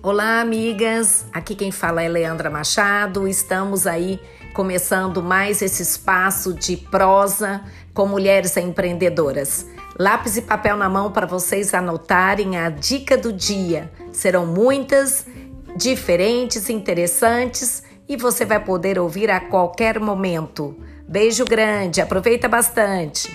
Olá, amigas. Aqui quem fala é Leandra Machado. Estamos aí começando mais esse espaço de prosa com mulheres empreendedoras. Lápis e papel na mão para vocês anotarem a dica do dia. Serão muitas, diferentes, interessantes e você vai poder ouvir a qualquer momento. Beijo grande, aproveita bastante.